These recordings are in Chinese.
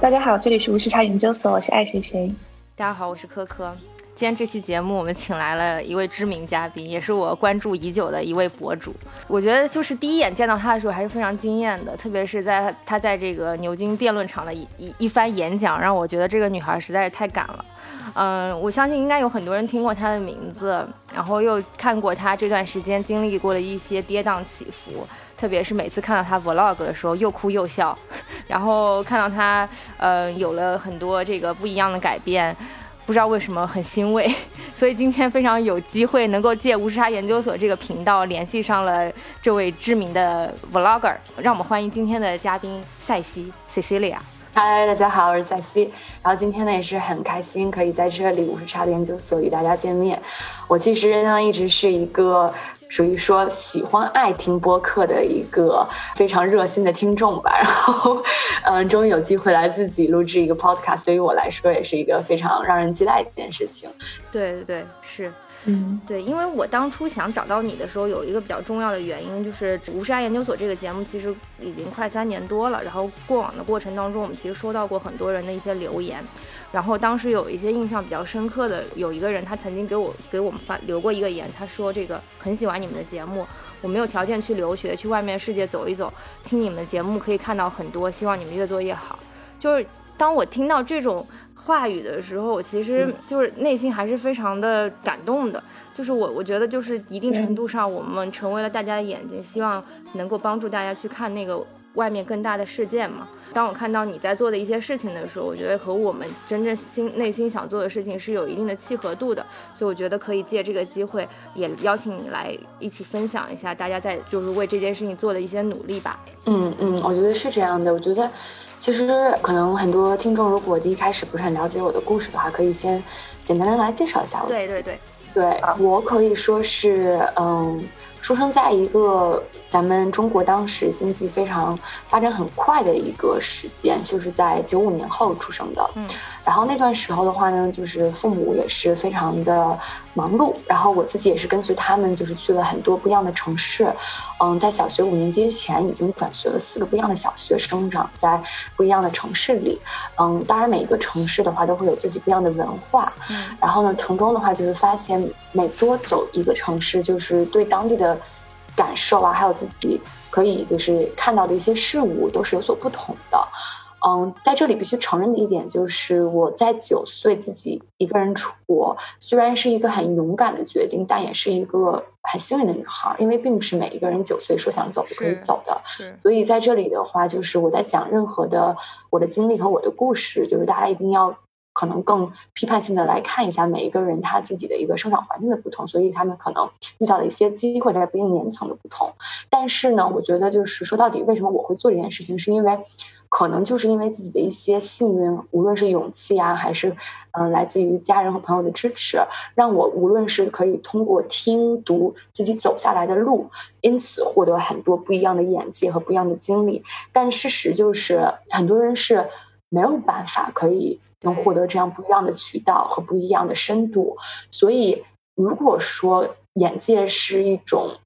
大家好，这里是无时差研究所，我是爱谁谁。大家好，我是科科。今天这期节目我们请来了一位知名嘉宾，也是我关注已久的一位博主。我觉得就是第一眼见到他的时候还是非常惊艳的，特别是在他在这个牛津辩论场的一一一番演讲，让我觉得这个女孩实在是太敢了。嗯，我相信应该有很多人听过她的名字，然后又看过她这段时间经历过的一些跌宕起伏。特别是每次看到他 vlog 的时候，又哭又笑，然后看到他，呃，有了很多这个不一样的改变，不知道为什么很欣慰。所以今天非常有机会能够借无时差研究所这个频道联系上了这位知名的 vlogger，让我们欢迎今天的嘉宾塞西 Cecilia。嗨，大家好，我是塞西。然后今天呢也是很开心可以在这里五十差研究所与大家见面。我其实呢一直是一个。属于说喜欢爱听播客的一个非常热心的听众吧，然后，嗯，终于有机会来自己录制一个 podcast，对于我来说也是一个非常让人期待的一件事情。对对对，是。嗯，对，因为我当初想找到你的时候，有一个比较重要的原因，就是《无时差研究所》这个节目其实已经快三年多了。然后过往的过程当中，我们其实收到过很多人的一些留言。然后当时有一些印象比较深刻的，有一个人他曾经给我给我们发留过一个言，他说这个很喜欢你们的节目，我没有条件去留学，去外面世界走一走，听你们的节目可以看到很多，希望你们越做越好。就是当我听到这种。话语的时候，我其实就是内心还是非常的感动的。就是我，我觉得就是一定程度上，我们成为了大家的眼睛，希望能够帮助大家去看那个外面更大的世界嘛。当我看到你在做的一些事情的时候，我觉得和我们真正心内心想做的事情是有一定的契合度的。所以我觉得可以借这个机会，也邀请你来一起分享一下大家在就是为这件事情做的一些努力吧。嗯嗯，我觉得是这样的。我觉得。其实，可能很多听众如果第一开始不是很了解我的故事的话，可以先简单的来介绍一下我。对对对，对我可以说是，嗯，出生在一个咱们中国当时经济非常发展很快的一个时间，就是在九五年后出生的。嗯。然后那段时候的话呢，就是父母也是非常的忙碌，然后我自己也是跟随他们，就是去了很多不一样的城市。嗯，在小学五年级之前已经转学了四个不一样的小学，生长在不一样的城市里。嗯，当然每一个城市的话都会有自己不一样的文化。嗯，然后呢，从中的话就是发现每多走一个城市，就是对当地的感受啊，还有自己可以就是看到的一些事物都是有所不同的。嗯，在这里必须承认的一点就是，我在九岁自己一个人出国，虽然是一个很勇敢的决定，但也是一个很幸运的女孩，因为并不是每一个人九岁说想走就可以走的。所以在这里的话，就是我在讲任何的我的经历和我的故事，就是大家一定要可能更批判性的来看一下每一个人他自己的一个生长环境的不同，所以他们可能遇到的一些机会在不一定年层的不同。但是呢，我觉得就是说到底，为什么我会做这件事情，是因为。可能就是因为自己的一些幸运，无论是勇气啊，还是嗯来自于家人和朋友的支持，让我无论是可以通过听读自己走下来的路，因此获得很多不一样的眼界和不一样的经历。但事实就是，很多人是没有办法可以能获得这样不一样的渠道和不一样的深度。所以，如果说眼界是一种。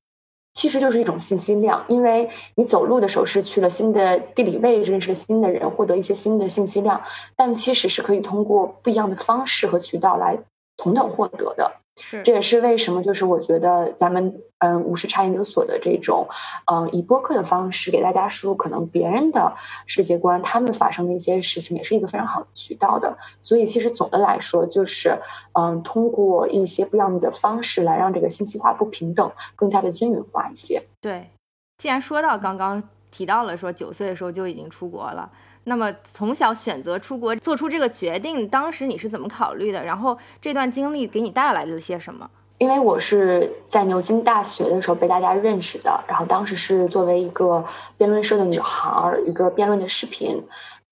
其实就是一种信息量，因为你走路的时候是去了新的地理位置，认识了新的人，获得一些新的信息量，但其实是可以通过不一样的方式和渠道来同等获得的。是，这也是为什么，就是我觉得咱们嗯五十茶研究所的这种嗯以播客的方式给大家输入可能别人的世界观，他们发生的一些事情，也是一个非常好的渠道的。所以其实总的来说，就是嗯通过一些不一样的方式来让这个信息化不平等更加的均匀化一些。对，既然说到刚刚提到了说九岁的时候就已经出国了。那么从小选择出国，做出这个决定，当时你是怎么考虑的？然后这段经历给你带来了些什么？因为我是在牛津大学的时候被大家认识的，然后当时是作为一个辩论社的女孩，一个辩论的视频，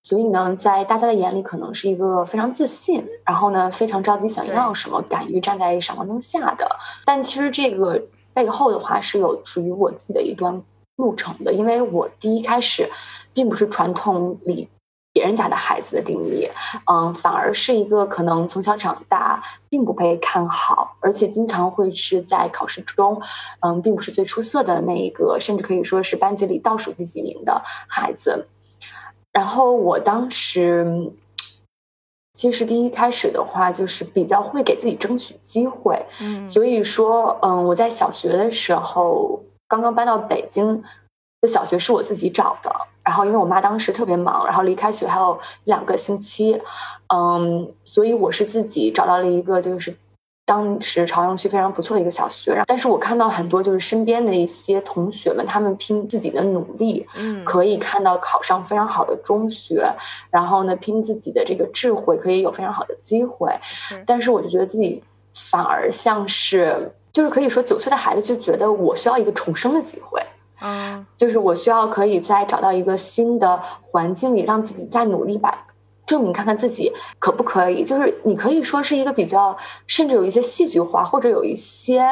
所以呢，在大家的眼里可能是一个非常自信，然后呢非常着急想要什么，敢于站在闪光灯下的。但其实这个背后的话是有属于我自己的一段路程的，因为我第一开始。并不是传统里别人家的孩子的定义，嗯，反而是一个可能从小长大并不被看好，而且经常会是在考试中，嗯，并不是最出色的那一个，甚至可以说是班级里倒数第几名的孩子。然后我当时其实第一开始的话，就是比较会给自己争取机会。嗯，所以说，嗯，我在小学的时候刚刚搬到北京的小学是我自己找的。然后因为我妈当时特别忙，然后离开学还有两个星期，嗯，所以我是自己找到了一个就是。当时朝阳区非常不错的一个小学，但是我看到很多就是身边的一些同学们，他们拼自己的努力，嗯，可以看到考上非常好的中学，然后呢，拼自己的这个智慧，可以有非常好的机会。但是我就觉得自己反而像是，就是可以说九岁的孩子就觉得我需要一个重生的机会，嗯，就是我需要可以再找到一个新的环境里，让自己再努力吧。证明看看自己可不可以，就是你可以说是一个比较，甚至有一些戏剧化，或者有一些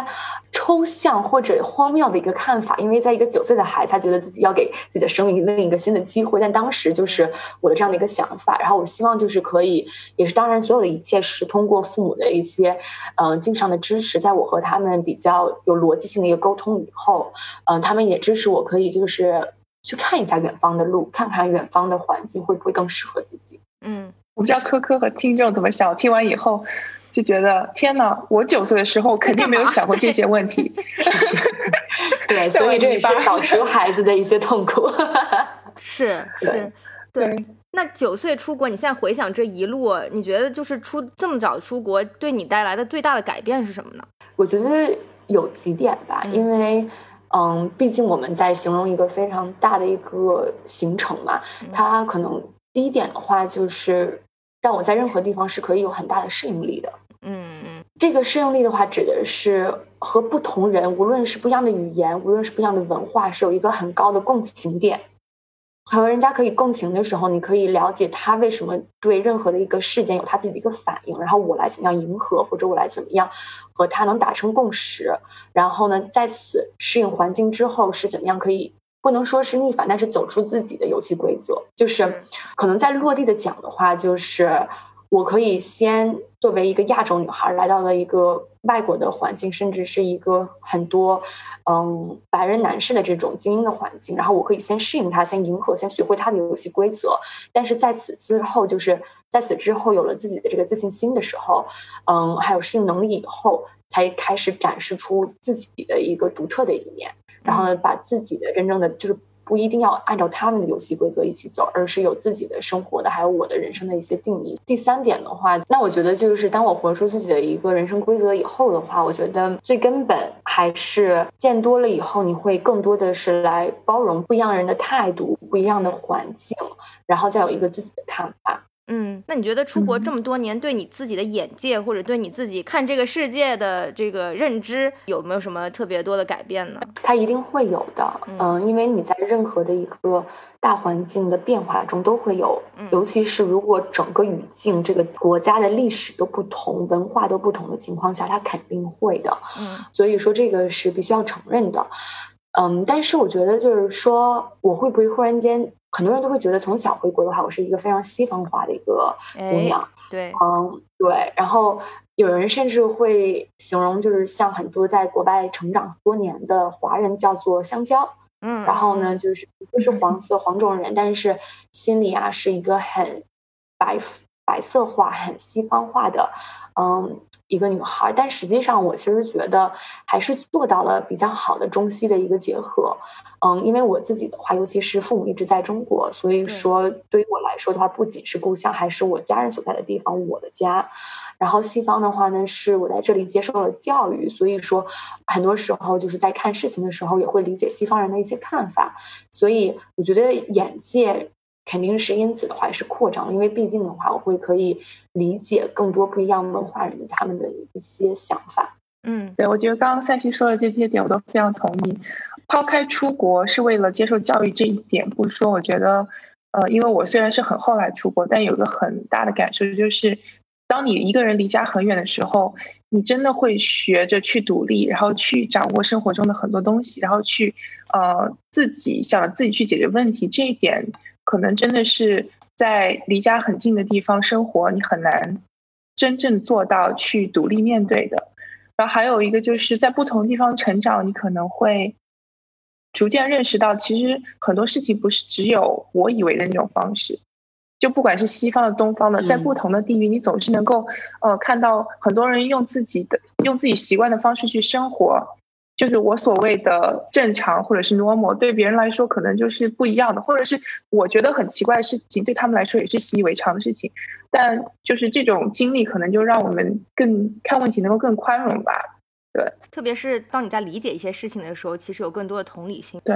抽象或者荒谬的一个看法。因为在一个九岁的孩子，他觉得自己要给自己的生命另一个新的机会。但当时就是我的这样的一个想法。然后我希望就是可以，也是当然，所有的一切是通过父母的一些嗯经上的支持，在我和他们比较有逻辑性的一个沟通以后，嗯，他们也支持我可以就是去看一下远方的路，看看远方的环境会不会更适合自己。嗯，我不知道科科和听众怎么想。听完以后就觉得天哪，我九岁的时候肯定没有想过这些问题。对，所以这也是导出孩子的一些痛苦。是 是，对。那九岁出国，你现在回想这一路，你觉得就是出这么早出国，对你带来的最大的改变是什么呢？我觉得有几点吧，因为嗯，毕竟我们在形容一个非常大的一个行程嘛，它可能。第一点的话，就是让我在任何地方是可以有很大的适应力的。嗯嗯，这个适应力的话，指的是和不同人，无论是不一样的语言，无论是不一样的文化，是有一个很高的共情点。和人家可以共情的时候，你可以了解他为什么对任何的一个事件有他自己的一个反应，然后我来怎么样迎合，或者我来怎么样和他能达成共识。然后呢，在此适应环境之后，是怎么样可以。不能说是逆反，但是走出自己的游戏规则，就是可能在落地的讲的话，就是我可以先作为一个亚洲女孩来到了一个外国的环境，甚至是一个很多嗯白人男士的这种精英的环境，然后我可以先适应他，先迎合，先学会他的游戏规则。但是在此之后，就是在此之后有了自己的这个自信心的时候，嗯，还有适应能力以后，才开始展示出自己的一个独特的一面。然后呢，把自己的真正的就是不一定要按照他们的游戏规则一起走，而是有自己的生活的，还有我的人生的一些定义。第三点的话，那我觉得就是当我活出自己的一个人生规则以后的话，我觉得最根本还是见多了以后，你会更多的是来包容不一样人的态度、不一样的环境，然后再有一个自己的看法。嗯，那你觉得出国这么多年，对你自己的眼界或者对你自己看这个世界的这个认知，有没有什么特别多的改变呢？它一定会有的，嗯，因为你在任何的一个大环境的变化中都会有，尤其是如果整个语境、这个国家的历史都不同、文化都不同的情况下，它肯定会的，嗯，所以说这个是必须要承认的，嗯，但是我觉得就是说，我会不会忽然间？很多人都会觉得，从小回国的话，我是一个非常西方化的一个姑娘。对，嗯，对。然后有人甚至会形容，就是像很多在国外成长多年的华人，叫做香蕉。嗯。然后呢，就是不是黄色黄种人，但是心里啊是一个很白白色化、很西方化的，嗯。一个女孩，但实际上我其实觉得还是做到了比较好的中西的一个结合。嗯，因为我自己的话，尤其是父母一直在中国，所以说对于我来说的话，不仅是故乡，还是我家人所在的地方，我的家。然后西方的话呢，是我在这里接受了教育，所以说很多时候就是在看事情的时候，也会理解西方人的一些看法。所以我觉得眼界。肯定是因此的话也是扩张，因为毕竟的话，我会可以理解更多不一样文化人他们的一些想法。嗯，对，我觉得刚刚赛西说的这些点我都非常同意。抛开出国是为了接受教育这一点不说，我觉得，呃，因为我虽然是很后来出国，但有个很大的感受就是，当你一个人离家很远的时候，你真的会学着去独立，然后去掌握生活中的很多东西，然后去呃自己想自己去解决问题。这一点。可能真的是在离家很近的地方生活，你很难真正做到去独立面对的。然后还有一个就是在不同地方成长，你可能会逐渐认识到，其实很多事情不是只有我以为的那种方式。就不管是西方的、东方的，在不同的地域，你总是能够呃看到很多人用自己的、用自己习惯的方式去生活。就是我所谓的正常或者是 normal，对别人来说可能就是不一样的，或者是我觉得很奇怪的事情，对他们来说也是习以为常的事情。但就是这种经历，可能就让我们更看问题能够更宽容吧。对，特别是当你在理解一些事情的时候，其实有更多的同理心。对，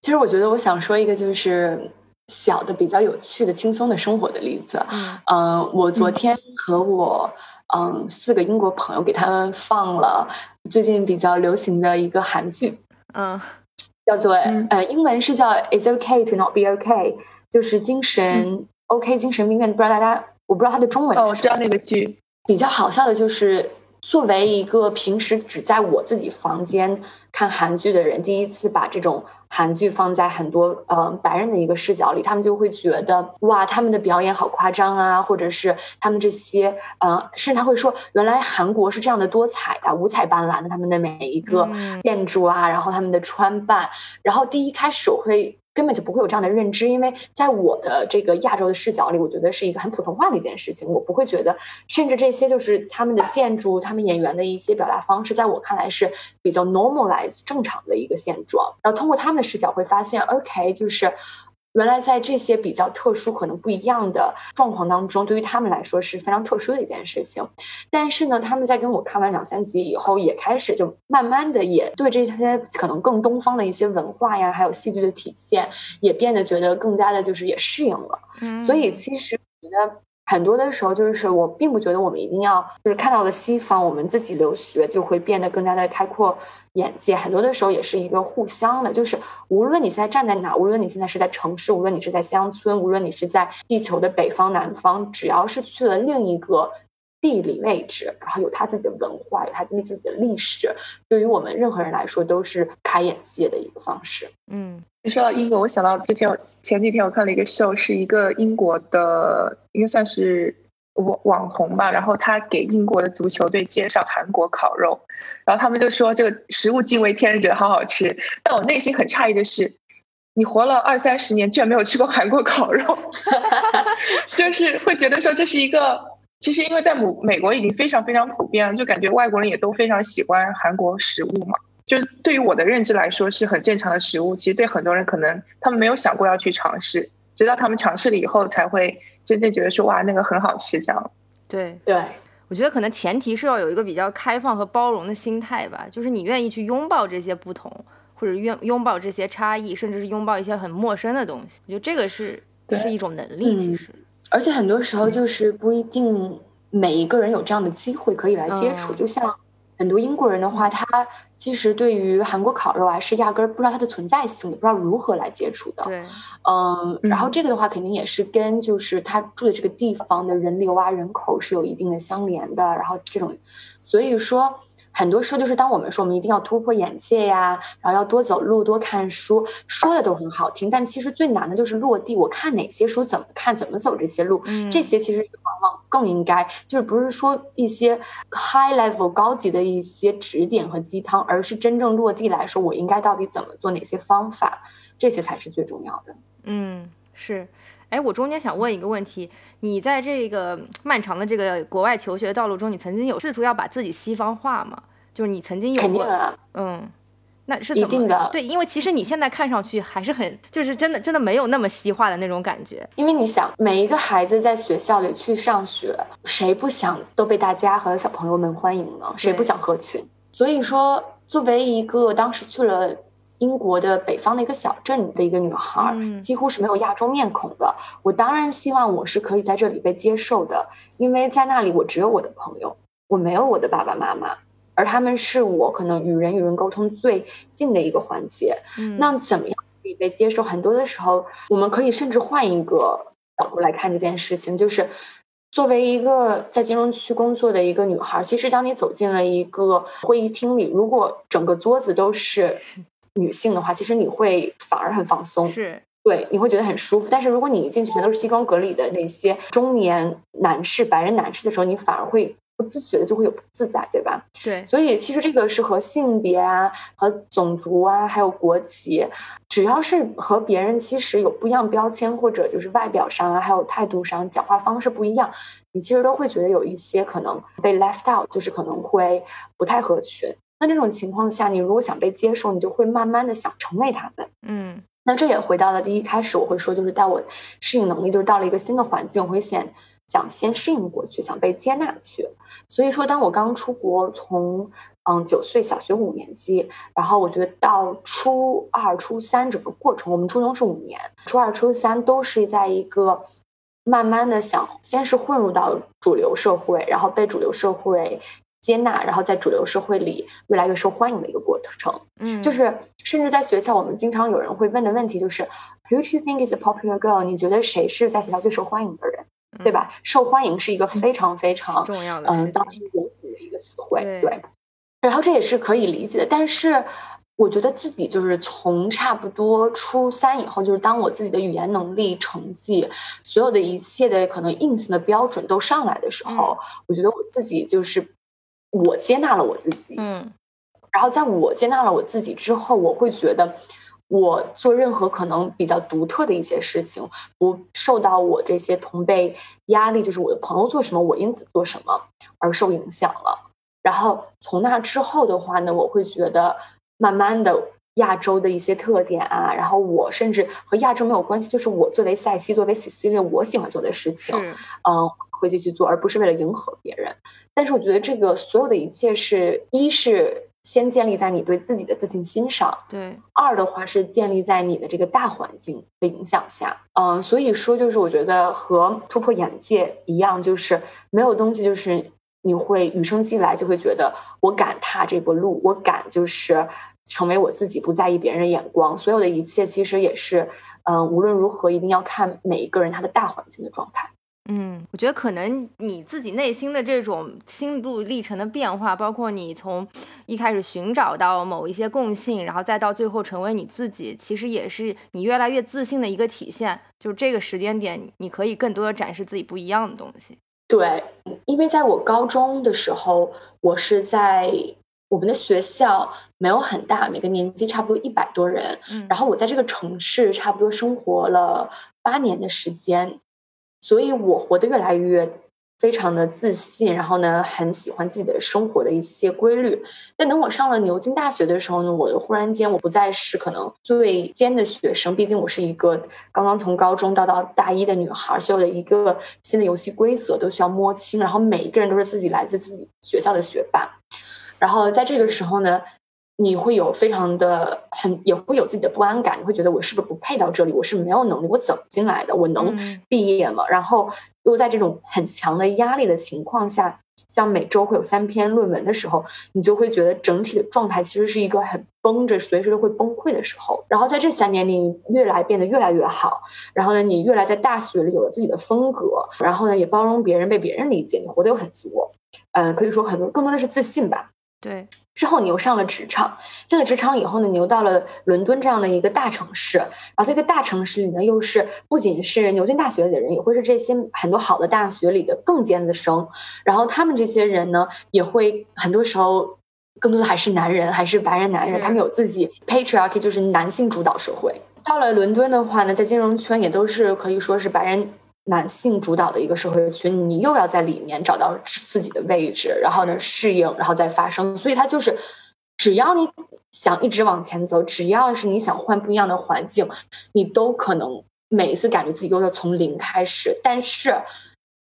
其实我觉得我想说一个就是小的比较有趣的、轻松的生活的例子。嗯，我昨天和我。嗯，四个英国朋友给他们放了最近比较流行的一个韩剧，嗯，叫做呃，英文是叫 "It's OK to Not Be OK"，就是精神 OK，精神病院。不知道大家，我不知道它的中文。哦，我知道那个剧。比较好笑的就是。作为一个平时只在我自己房间看韩剧的人，第一次把这种韩剧放在很多呃白人的一个视角里，他们就会觉得哇，他们的表演好夸张啊，或者是他们这些呃，甚至他会说，原来韩国是这样的多彩的、五彩斑斓的，他们的每一个建筑啊，然后他们的穿扮，然后第一开始我会。根本就不会有这样的认知，因为在我的这个亚洲的视角里，我觉得是一个很普通话的一件事情。我不会觉得，甚至这些就是他们的建筑、他们演员的一些表达方式，在我看来是比较 normalize 正常的一个现状。然后通过他们的视角会发现，OK，就是。原来在这些比较特殊、可能不一样的状况当中，对于他们来说是非常特殊的一件事情。但是呢，他们在跟我看完两三集以后，也开始就慢慢的也对这些可能更东方的一些文化呀，还有戏剧的体现，也变得觉得更加的就是也适应了。所以其实我觉得。很多的时候，就是我并不觉得我们一定要就是看到了西方，我们自己留学就会变得更加的开阔眼界。很多的时候也是一个互相的，就是无论你现在站在哪，无论你现在是在城市，无论你是在乡村，无论你是在地球的北方、南方，只要是去了另一个。地理位置，然后有他自己的文化，有他自己的历史，对于我们任何人来说都是开眼界的一个方式。嗯，说到英国，我想到之前前几天我看了一个秀，是一个英国的，应该算是网网红吧，然后他给英国的足球队介绍韩国烤肉，然后他们就说这个食物惊为天人，觉得好好吃。但我内心很诧异的是，你活了二三十年，居然没有吃过韩国烤肉，就是会觉得说这是一个。其实，因为在美美国已经非常非常普遍了，就感觉外国人也都非常喜欢韩国食物嘛。就是对于我的认知来说，是很正常的食物。其实对很多人，可能他们没有想过要去尝试，直到他们尝试了以后，才会真正觉得说哇，那个很好吃这样。对对，我觉得可能前提是要有一个比较开放和包容的心态吧，就是你愿意去拥抱这些不同，或者拥拥抱这些差异，甚至是拥抱一些很陌生的东西。我觉得这个是是一种能力，其实。而且很多时候就是不一定每一个人有这样的机会可以来接触，就像很多英国人的话，他其实对于韩国烤肉啊是压根儿不知道它的存在性，也不知道如何来接触的。对，嗯，然后这个的话肯定也是跟就是他住的这个地方的人流啊人口是有一定的相连的，然后这种，所以说。很多时候就是当我们说我们一定要突破眼界呀，然后要多走路、多看书，说的都很好听，但其实最难的就是落地。我看哪些书，怎么看，怎么走这些路，这些其实往往更应该就是不是说一些 high level 高级的一些指点和鸡汤，而是真正落地来说，我应该到底怎么做，哪些方法，这些才是最重要的。嗯，是。哎，我中间想问一个问题：你在这个漫长的这个国外求学道路中，你曾经有试图要把自己西方化吗？就是你曾经有过，嗯，那是一定的。对，因为其实你现在看上去还是很，就是真的真的没有那么西化的那种感觉。因为你想，每一个孩子在学校里去上学，谁不想都被大家和小朋友们欢迎呢？谁不想合群？所以说，作为一个当时去了。英国的北方的一个小镇的一个女孩，几乎是没有亚洲面孔的。我当然希望我是可以在这里被接受的，因为在那里我只有我的朋友，我没有我的爸爸妈妈，而他们是我可能与人与人沟通最近的一个环节。那怎么样可以被接受？很多的时候，我们可以甚至换一个角度来看这件事情，就是作为一个在金融区工作的一个女孩，其实当你走进了一个会议厅里，如果整个桌子都是。女性的话，其实你会反而很放松，是对，你会觉得很舒服。但是如果你一进去全都是西装革履的那些中年男士、白人男士的时候，你反而会不自觉的就会有不自在，对吧？对，所以其实这个是和性别啊、和种族啊，还有国籍，只要是和别人其实有不一样标签，或者就是外表上啊，还有态度上、讲话方式不一样，你其实都会觉得有一些可能被 left out，就是可能会不太合群。那这种情况下，你如果想被接受，你就会慢慢的想成为他们。嗯，那这也回到了第一开始我会说，就是在我适应能力，就是到了一个新的环境，我会先。想先适应过去，想被接纳去。所以说，当我刚出国，从嗯九岁小学五年级，然后我觉得到初二、初三整个过程，我们初中是五年，初二、初三都是在一个慢慢的想，先是混入到主流社会，然后被主流社会接纳，然后在主流社会里越来越受欢迎的一个过程。嗯，就是甚至在学校，我们经常有人会问的问题就是 Who do you think is a popular girl？你觉得谁是在学校最受欢迎的人？对吧？受欢迎是一个非常非常重要的，嗯，当时流行的一个词汇。对，然后这也是可以理解的。但是我觉得自己就是从差不多初三以后，就是当我自己的语言能力、成绩，所有的一切的可能硬性的标准都上来的时候，我觉得我自己就是我接纳了我自己。嗯，然后在我接纳了我自己之后，我会觉得。我做任何可能比较独特的一些事情，不受到我这些同辈压力，就是我的朋友做什么，我因此做什么而受影响了。然后从那之后的话呢，我会觉得慢慢的亚洲的一些特点啊，然后我甚至和亚洲没有关系，就是我作为塞西，作为 Cecilia，我喜欢做的事情，嗯，会继续做，而不是为了迎合别人。但是我觉得这个所有的一切是一是。先建立在你对自己的自信心上，对。二的话是建立在你的这个大环境的影响下，嗯，所以说就是我觉得和突破眼界一样，就是没有东西就是你会与生俱来就会觉得我敢踏这个路，我敢就是成为我自己，不在意别人的眼光，所有的一切其实也是，嗯，无论如何一定要看每一个人他的大环境的状态。嗯，我觉得可能你自己内心的这种心路历程的变化，包括你从一开始寻找到某一些共性，然后再到最后成为你自己，其实也是你越来越自信的一个体现。就是这个时间点，你可以更多的展示自己不一样的东西。对，因为在我高中的时候，我是在我们的学校没有很大，每个年级差不多一百多人，嗯，然后我在这个城市差不多生活了八年的时间。所以我活得越来越非常的自信，然后呢，很喜欢自己的生活的一些规律。但等我上了牛津大学的时候呢，我忽然间我不再是可能最尖的学生，毕竟我是一个刚刚从高中到到大一的女孩，所有的一个新的游戏规则都需要摸清，然后每一个人都是自己来自自己学校的学霸。然后在这个时候呢。你会有非常的很，也会有自己的不安感。你会觉得我是不是不配到这里？我是没有能力，我怎么进来的？我能毕业吗？然后又在这种很强的压力的情况下，像每周会有三篇论文的时候，你就会觉得整体的状态其实是一个很绷着，随时都会崩溃的时候。然后在这三年里，你越来变得越来越好。然后呢，你越来在大学里有了自己的风格。然后呢，也包容别人，被别人理解，你活得又很自我。嗯，可以说很多，更多的是自信吧。对。之后你又上了职场，进了职场以后呢，你又到了伦敦这样的一个大城市，然后这个大城市里呢，又是不仅是牛津大学里的人，也会是这些很多好的大学里的更尖子生，然后他们这些人呢，也会很多时候更多的还是男人，还是白人男人，他们有自己 patriarchy，就是男性主导社会。到了伦敦的话呢，在金融圈也都是可以说是白人。男性主导的一个社会群，你又要在里面找到自己的位置，然后呢适应，然后再发生。所以它就是，只要你想一直往前走，只要是你想换不一样的环境，你都可能每一次感觉自己又要从零开始。但是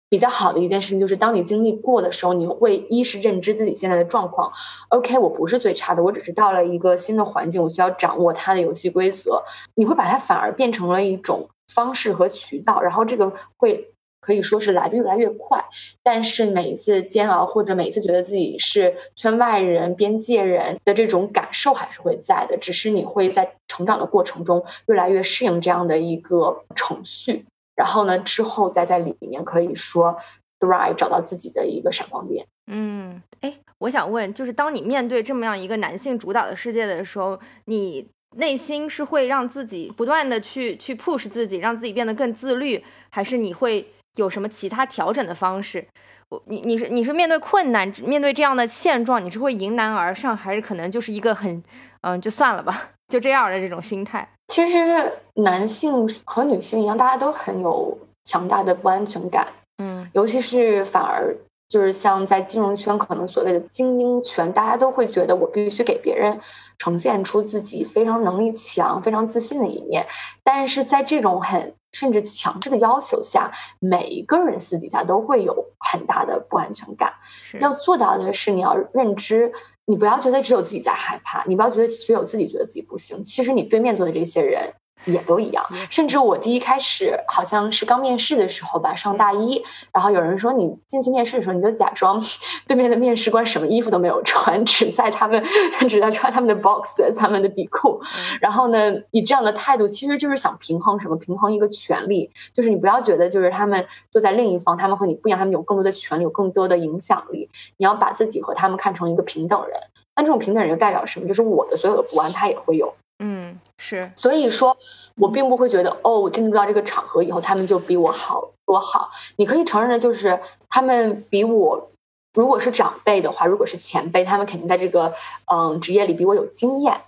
比较好的一件事情就是，当你经历过的时候，你会一是认知自己现在的状况。OK，我不是最差的，我只是到了一个新的环境，我需要掌握它的游戏规则。你会把它反而变成了一种。方式和渠道，然后这个会可以说是来的越来越快，但是每一次煎熬或者每一次觉得自己是圈外人、边界人的这种感受还是会在的，只是你会在成长的过程中越来越适应这样的一个程序，然后呢之后再在里面可以说 thrive 找到自己的一个闪光点。嗯，哎，我想问，就是当你面对这么样一个男性主导的世界的时候，你。内心是会让自己不断的去去 push 自己，让自己变得更自律，还是你会有什么其他调整的方式？我你你是你是面对困难，面对这样的现状，你是会迎难而上，还是可能就是一个很嗯就算了吧，就这样的这种心态？其实男性和女性一样，大家都很有强大的不安全感，嗯，尤其是反而。就是像在金融圈，可能所谓的精英圈，大家都会觉得我必须给别人呈现出自己非常能力强、非常自信的一面。但是在这种很甚至强制的要求下，每一个人私底下都会有很大的不安全感。要做到的是，你要认知，你不要觉得只有自己在害怕，你不要觉得只有自己觉得自己不行。其实你对面坐的这些人。也都一样，甚至我第一开始好像是刚面试的时候吧，上大一，然后有人说你进去面试的时候，你就假装对面的面试官什么衣服都没有穿，只在他们只在穿他们的 box，他们的底裤，然后呢，以这样的态度，其实就是想平衡什么？平衡一个权利，就是你不要觉得就是他们坐在另一方，他们和你不一样，他们有更多的权利，有更多的影响力，你要把自己和他们看成一个平等人。那这种平等人就代表什么？就是我的所有的不安，他也会有。嗯，是，所以说，我并不会觉得，哦，我进入到这个场合以后，他们就比我好多好。你可以承认的就是，他们比我，如果是长辈的话，如果是前辈，他们肯定在这个嗯职业里比我有经验，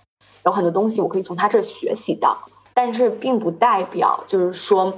有很多东西我可以从他这儿学习到。但是，并不代表就是说，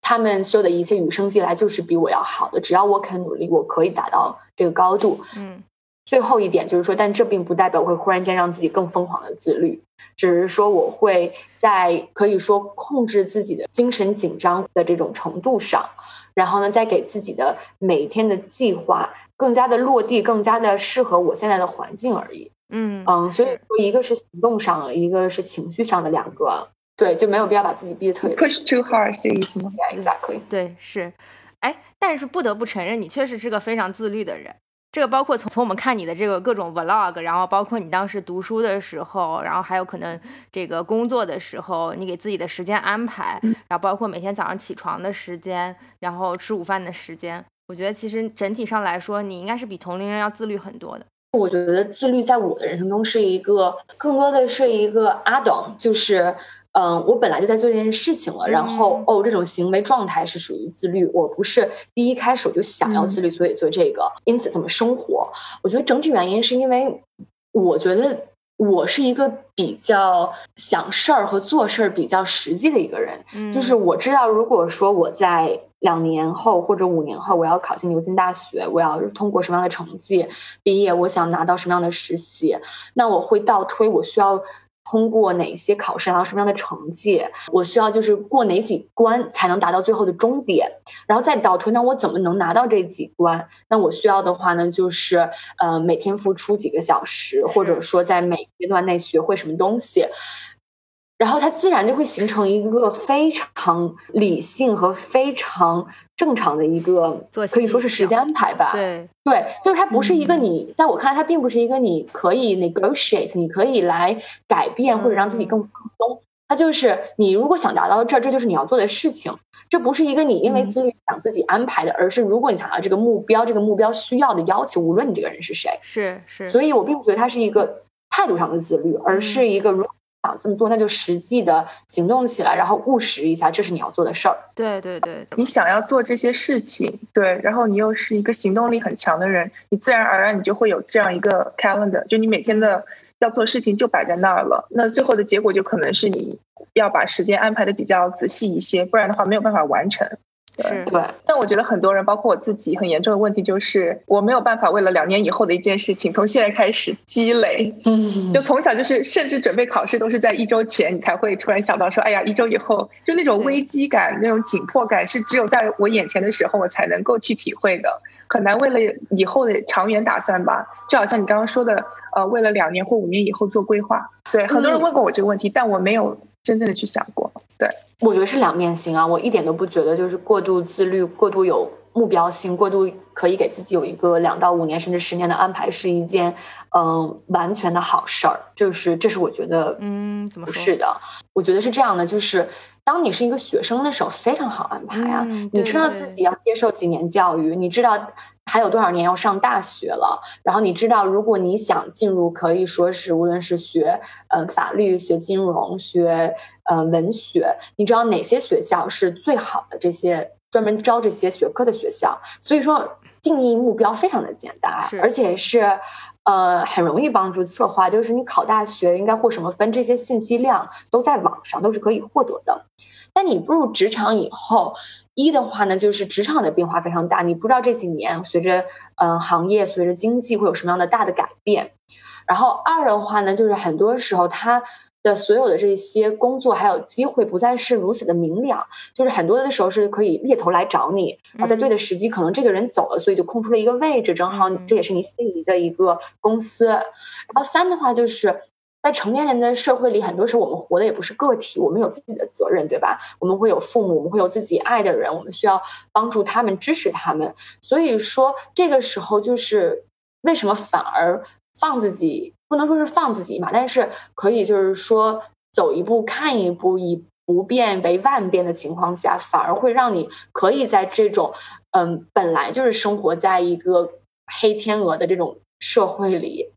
他们所有的一切与生俱来就是比我要好的。只要我肯努力，我可以达到这个高度。嗯。最后一点就是说，但这并不代表我会忽然间让自己更疯狂的自律，只是说我会在可以说控制自己的精神紧张的这种程度上，然后呢，再给自己的每一天的计划更加的落地，更加的适合我现在的环境而已。嗯嗯，所以说一个是行动上，一个是情绪上的两个，对，就没有必要把自己逼得特别 push too hard 这意思吗？Exactly，对，是，哎，但是不得不承认，你确实是个非常自律的人。这个包括从从我们看你的这个各种 vlog，然后包括你当时读书的时候，然后还有可能这个工作的时候，你给自己的时间安排，然后包括每天早上起床的时间，然后吃午饭的时间，我觉得其实整体上来说，你应该是比同龄人要自律很多的。我觉得自律在我的人生中是一个更多的是一个 add-on，就是。嗯，我本来就在做这件事情了，然后哦，这种行为状态是属于自律。我不是第一开始我就想要自律，所以做这个，因此怎么生活？我觉得整体原因是因为，我觉得我是一个比较想事儿和做事儿比较实际的一个人。嗯，就是我知道，如果说我在两年后或者五年后我要考进牛津大学，我要通过什么样的成绩毕业，我想拿到什么样的实习，那我会倒推，我需要。通过哪些考试拿到什么样的成绩？我需要就是过哪几关才能达到最后的终点？然后再倒推，那我怎么能拿到这几关？那我需要的话呢，就是呃每天付出几个小时，或者说在每阶段内学会什么东西。然后它自然就会形成一个非常理性和非常正常的一个，可以说是时间安排吧。对对，就是它不是一个你，在我看来，它并不是一个你可以 negotiate，你可以来改变或者让自己更放松。它就是你如果想达到这，这就是你要做的事情。这不是一个你因为自律想自己安排的，而是如果你想要这个目标，这个目标需要的要求，无论你这个人是谁，是是。所以我并不觉得它是一个态度上的自律，而是一个如。想这么多，那就实际的行动起来，然后务实一下，这是你要做的事儿。对对对，你想要做这些事情，对，然后你又是一个行动力很强的人，你自然而然你就会有这样一个 calendar，就你每天的要做事情就摆在那儿了。那最后的结果就可能是你要把时间安排的比较仔细一些，不然的话没有办法完成。是对，但我觉得很多人，包括我自己，很严重的问题就是，我没有办法为了两年以后的一件事情，从现在开始积累。嗯，就从小就是，甚至准备考试都是在一周前，你才会突然想到说，哎呀，一周以后，就那种危机感、那种紧迫感，是只有在我眼前的时候，我才能够去体会的。很难为了以后的长远打算吧？就好像你刚刚说的，呃，为了两年或五年以后做规划。对，很多人问过我这个问题，但我没有真正的去想过。对。我觉得是两面性啊，我一点都不觉得就是过度自律、过度有目标性、过度可以给自己有一个两到五年甚至十年的安排是一件嗯完全的好事儿。就是这是我觉得嗯怎么不是的？我觉得是这样的，就是当你是一个学生的时候非常好安排啊，你知道自己要接受几年教育，你知道。还有多少年要上大学了？然后你知道，如果你想进入，可以说是无论是学嗯法律、学金融、学嗯文学，你知道哪些学校是最好的这些专门招这些学科的学校。所以说，定义目标非常的简单，而且是呃很容易帮助策划。就是你考大学应该过什么分，这些信息量都在网上，都是可以获得的。但你步入职场以后，一的话呢，就是职场的变化非常大，你不知道这几年随着嗯行业、随着经济会有什么样的大的改变。然后二的话呢，就是很多时候他的所有的这些工作还有机会不再是如此的明了，就是很多的时候是可以猎头来找你，然后在对的时机，可能这个人走了，所以就空出了一个位置，正好这也是你心仪的一个公司。然后三的话就是。在成年人的社会里，很多时候我们活的也不是个体，我们有自己的责任，对吧？我们会有父母，我们会有自己爱的人，我们需要帮助他们、支持他们。所以说，这个时候就是为什么反而放自己，不能说是放自己嘛，但是可以就是说走一步看一步，以不变为万变的情况下，反而会让你可以在这种嗯本来就是生活在一个黑天鹅的这种社会里。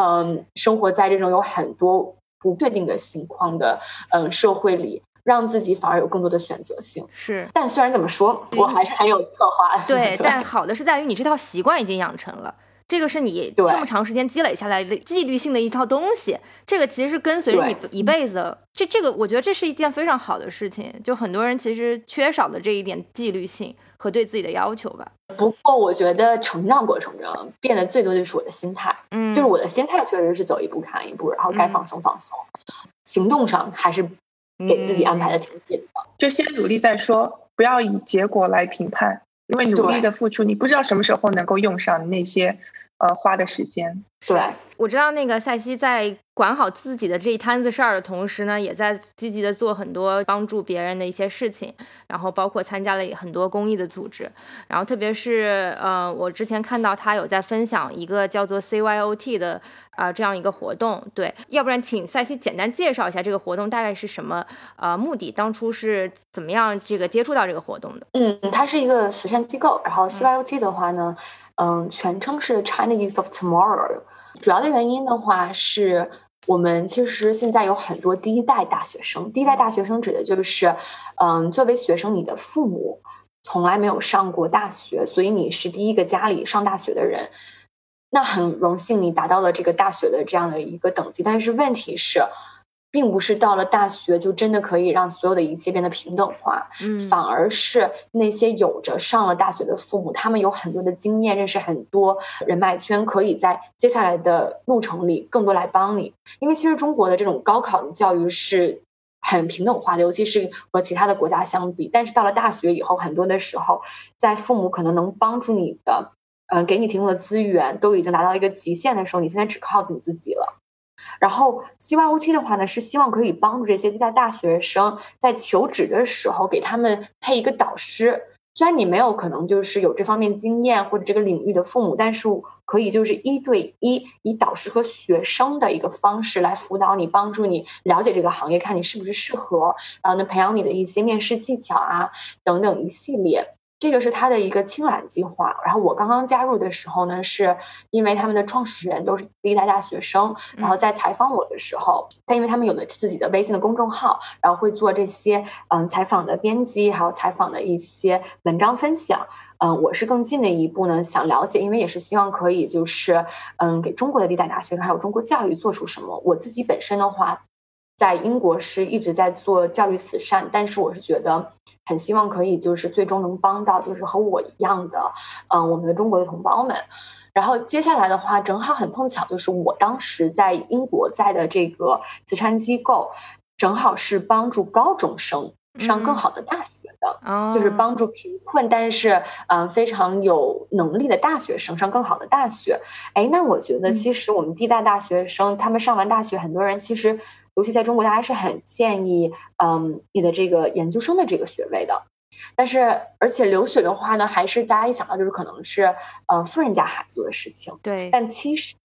嗯，生活在这种有很多不确定的情况的嗯社会里，让自己反而有更多的选择性。是，但虽然怎么说，我还是很有策划。对，但好的是在于你这套习惯已经养成了，这个是你这么长时间积累下来的纪律性的一套东西。这个其实是跟随着你一辈子。这这个，我觉得这是一件非常好的事情。就很多人其实缺少的这一点纪律性。和对自己的要求吧。不过，我觉得成长过程中变得最多的就是我的心态。嗯，就是我的心态确实是走一步看一步，然后该放松放松。行动上还是给自己安排的挺紧的。就先努力再说，不要以结果来评判，因为努力的付出，你不知道什么时候能够用上那些呃花的时间。对。我知道那个赛西在管好自己的这一摊子事儿的同时呢，也在积极的做很多帮助别人的一些事情，然后包括参加了很多公益的组织，然后特别是呃，我之前看到他有在分享一个叫做 CYOT 的啊这样一个活动，对，要不然请赛西简单介绍一下这个活动大概是什么呃目的，当初是怎么样这个接触到这个活动的？嗯，它是一个慈善机构，然后 CYOT 的话呢，嗯，嗯全称是 China Youth of Tomorrow。主要的原因的话，是我们其实现在有很多第一代大学生。第一代大学生指的就是，嗯，作为学生，你的父母从来没有上过大学，所以你是第一个家里上大学的人。那很荣幸你达到了这个大学的这样的一个等级，但是问题是。并不是到了大学就真的可以让所有的一切变得平等化，嗯，反而是那些有着上了大学的父母，他们有很多的经验，认识很多人脉圈，可以在接下来的路程里更多来帮你。因为其实中国的这种高考的教育是很平等化的，尤其是和其他的国家相比。但是到了大学以后，很多的时候，在父母可能能帮助你的，嗯，给你提供的资源都已经达到一个极限的时候，你现在只靠你自己了。然后 CYOT 的话呢，是希望可以帮助这些在大学生在求职的时候，给他们配一个导师。虽然你没有可能就是有这方面经验或者这个领域的父母，但是可以就是一对一以导师和学生的一个方式来辅导你，帮助你了解这个行业，看你是不是适合，然后呢培养你的一些面试技巧啊等等一系列。这个是他的一个青蓝计划，然后我刚刚加入的时候呢，是因为他们的创始人都是第一代大学生，然后在采访我的时候，但因为他们有了自己的微信的公众号，然后会做这些嗯采访的编辑，还有采访的一些文章分享，嗯，我是更近的一步呢，想了解，因为也是希望可以就是嗯给中国的第一代大学生还有中国教育做出什么。我自己本身的话。在英国是一直在做教育慈善，但是我是觉得很希望可以就是最终能帮到就是和我一样的，嗯，我们的中国的同胞们。然后接下来的话，正好很碰巧，就是我当时在英国在的这个慈善机构，正好是帮助高中生上更好的大学的，就是帮助贫困但是嗯非常有能力的大学生上更好的大学。哎，那我觉得其实我们地大大学生他们上完大学，很多人其实。尤其在中国，大家是很建议，嗯，你的这个研究生的这个学位的。但是，而且留学的话呢，还是大家一想到就是可能是，呃，富人家孩子做的事情。对。但其实。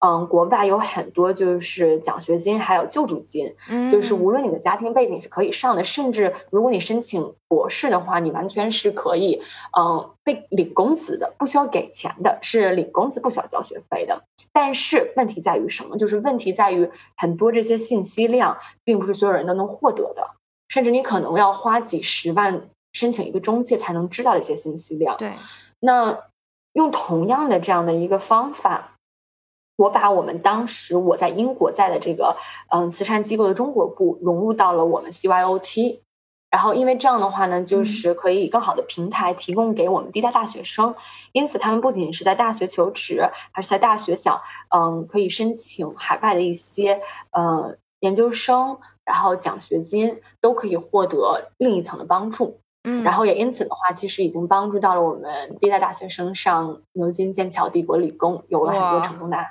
嗯，国外有很多就是奖学金，还有救助金，就是无论你的家庭背景是可以上的，甚至如果你申请博士的话，你完全是可以，嗯，被领工资的，不需要给钱的，是领工资，不需要交学费的。但是问题在于什么？就是问题在于很多这些信息量，并不是所有人都能获得的，甚至你可能要花几十万申请一个中介才能知道的一些信息量。对，那用同样的这样的一个方法，我把我们当时我在英国在的这个嗯慈善机构的中国部融入到了我们 CYOT。然后，因为这样的话呢，就是可以更好的平台提供给我们第一代大学生，因此他们不仅是在大学求职，还是在大学想，嗯，可以申请海外的一些，呃，研究生，然后奖学金都可以获得另一层的帮助。嗯，然后也因此的话，其实已经帮助到了我们第一代大学生上牛津、剑桥、帝国理工，有了很多成功的。对，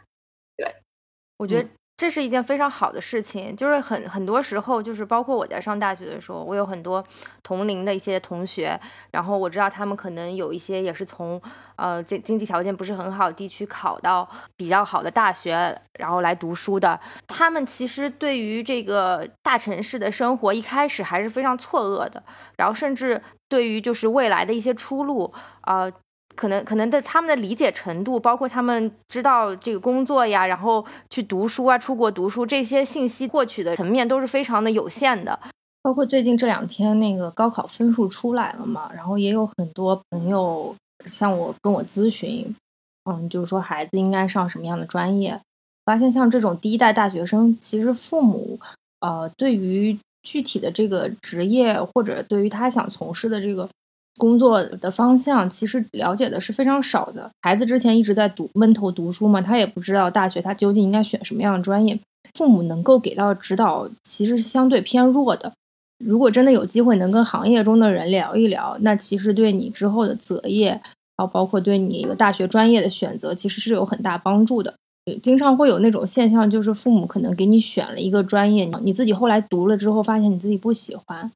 我觉得。这是一件非常好的事情，就是很很多时候，就是包括我在上大学的时候，我有很多同龄的一些同学，然后我知道他们可能有一些也是从呃经经济条件不是很好地区考到比较好的大学，然后来读书的。他们其实对于这个大城市的生活一开始还是非常错愕的，然后甚至对于就是未来的一些出路啊。可能可能的他们的理解程度，包括他们知道这个工作呀，然后去读书啊，出国读书这些信息获取的层面都是非常的有限的。包括最近这两天那个高考分数出来了嘛，然后也有很多朋友向我跟我咨询，嗯，就是说孩子应该上什么样的专业。发现像这种第一代大学生，其实父母呃对于具体的这个职业或者对于他想从事的这个。工作的方向其实了解的是非常少的。孩子之前一直在读闷头读书嘛，他也不知道大学他究竟应该选什么样的专业。父母能够给到指导，其实是相对偏弱的。如果真的有机会能跟行业中的人聊一聊，那其实对你之后的择业，然后包括对你一个大学专业的选择，其实是有很大帮助的。经常会有那种现象，就是父母可能给你选了一个专业，你自己后来读了之后，发现你自己不喜欢。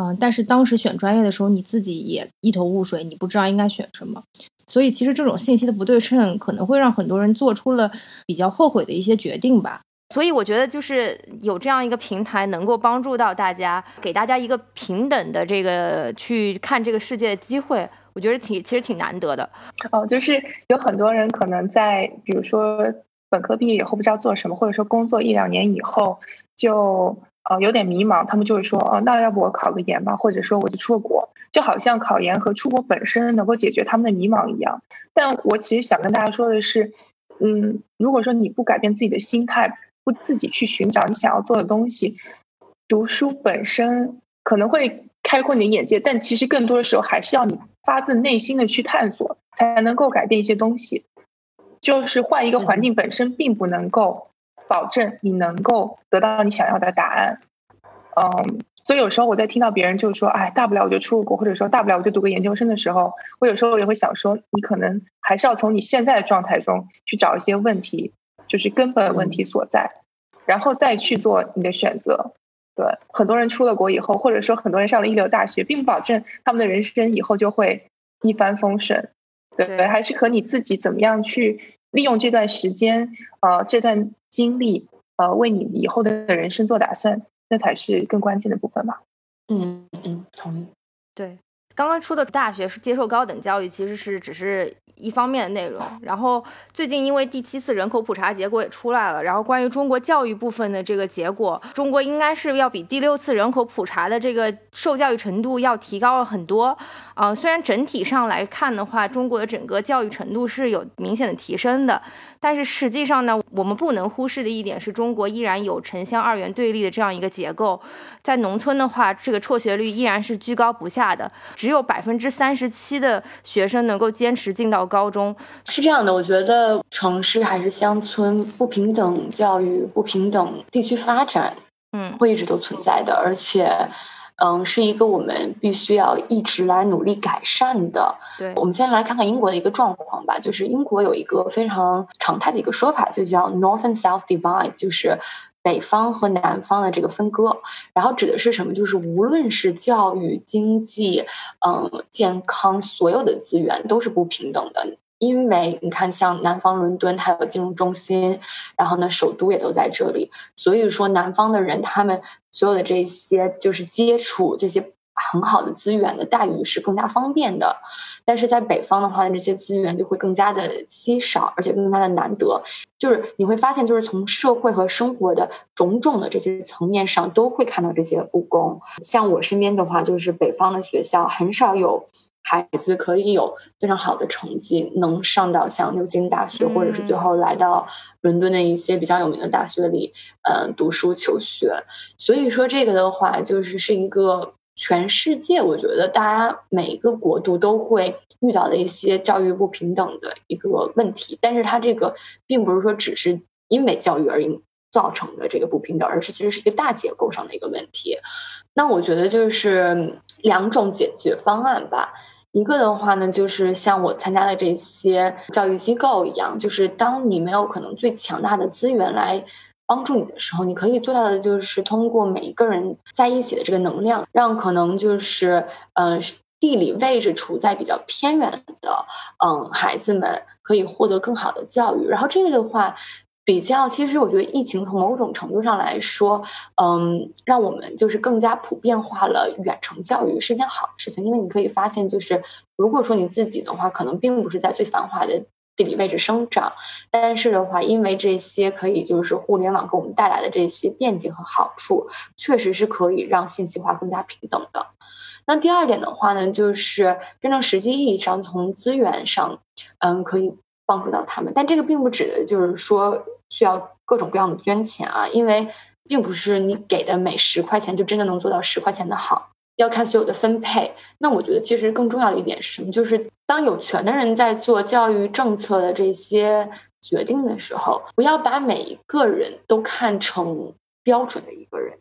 嗯，但是当时选专业的时候，你自己也一头雾水，你不知道应该选什么，所以其实这种信息的不对称，可能会让很多人做出了比较后悔的一些决定吧。所以我觉得，就是有这样一个平台，能够帮助到大家，给大家一个平等的这个去看这个世界的机会，我觉得挺其实挺难得的。哦，就是有很多人可能在比如说本科毕业以后不知道做什么，或者说工作一两年以后就。呃，有点迷茫，他们就会说，哦，那要不我考个研吧，或者说我就出国，就好像考研和出国本身能够解决他们的迷茫一样。但我其实想跟大家说的是，嗯，如果说你不改变自己的心态，不自己去寻找你想要做的东西，读书本身可能会开阔你的眼界，但其实更多的时候还是要你发自内心的去探索，才能够改变一些东西。就是换一个环境本身并不能够。保证你能够得到你想要的答案，嗯，所以有时候我在听到别人就是说，哎，大不了我就出国，或者说大不了我就读个研究生的时候，我有时候也会想说，你可能还是要从你现在的状态中去找一些问题，就是根本问题所在，然后再去做你的选择。对，很多人出了国以后，或者说很多人上了一流大学，并不保证他们的人生以后就会一帆风顺。对，还是和你自己怎么样去。利用这段时间，呃，这段经历，呃，为你以后的人生做打算，那才是更关键的部分吧。嗯嗯，同意。对，刚刚说的大学是接受高等教育，其实是只是。一方面的内容，然后最近因为第七次人口普查结果也出来了，然后关于中国教育部分的这个结果，中国应该是要比第六次人口普查的这个受教育程度要提高了很多。啊，虽然整体上来看的话，中国的整个教育程度是有明显的提升的，但是实际上呢，我们不能忽视的一点是中国依然有城乡二元对立的这样一个结构，在农村的话，这个辍学率依然是居高不下的，只有百分之三十七的学生能够坚持进到。高中是这样的，我觉得城市还是乡村不平等教育、不平等地区发展，嗯，会一直都存在的，而且，嗯，是一个我们必须要一直来努力改善的。对，我们先来看看英国的一个状况吧，就是英国有一个非常常态的一个说法，就叫 North and South Divide，就是北方和南方的这个分割。然后指的是什么？就是无论是教育、经济，嗯，健康，所有的资源都是不平等的。因为你看，像南方伦敦，它有金融中心，然后呢，首都也都在这里，所以说南方的人，他们所有的这些就是接触这些很好的资源的待遇是更加方便的。但是在北方的话，这些资源就会更加的稀少，而且更加的难得。就是你会发现，就是从社会和生活的种种的这些层面上，都会看到这些不公。像我身边的话，就是北方的学校很少有。孩子可以有非常好的成绩，能上到像牛津大学，或者是最后来到伦敦的一些比较有名的大学里，嗯，读书求学。所以说，这个的话，就是是一个全世界，我觉得大家每一个国度都会遇到的一些教育不平等的一个问题。但是它这个并不是说只是因为教育而造成的这个不平等，而是其实是一个大结构上的一个问题。那我觉得就是两种解决方案吧。一个的话呢，就是像我参加的这些教育机构一样，就是当你没有可能最强大的资源来帮助你的时候，你可以做到的就是通过每一个人在一起的这个能量，让可能就是嗯地理位置处在比较偏远的嗯孩子们可以获得更好的教育。然后这个的话。比较，其实我觉得疫情从某种程度上来说，嗯，让我们就是更加普遍化了远程教育是件好事情，因为你可以发现，就是如果说你自己的话，可能并不是在最繁华的地理位置生长，但是的话，因为这些可以就是互联网给我们带来的这些便捷和好处，确实是可以让信息化更加平等的。那第二点的话呢，就是真正实际意义上从资源上，嗯，可以帮助到他们，但这个并不指的就是说。需要各种各样的捐钱啊，因为并不是你给的每十块钱就真的能做到十块钱的好，要看所有的分配。那我觉得其实更重要的一点是什么？就是当有权的人在做教育政策的这些决定的时候，不要把每一个人都看成标准的一个人。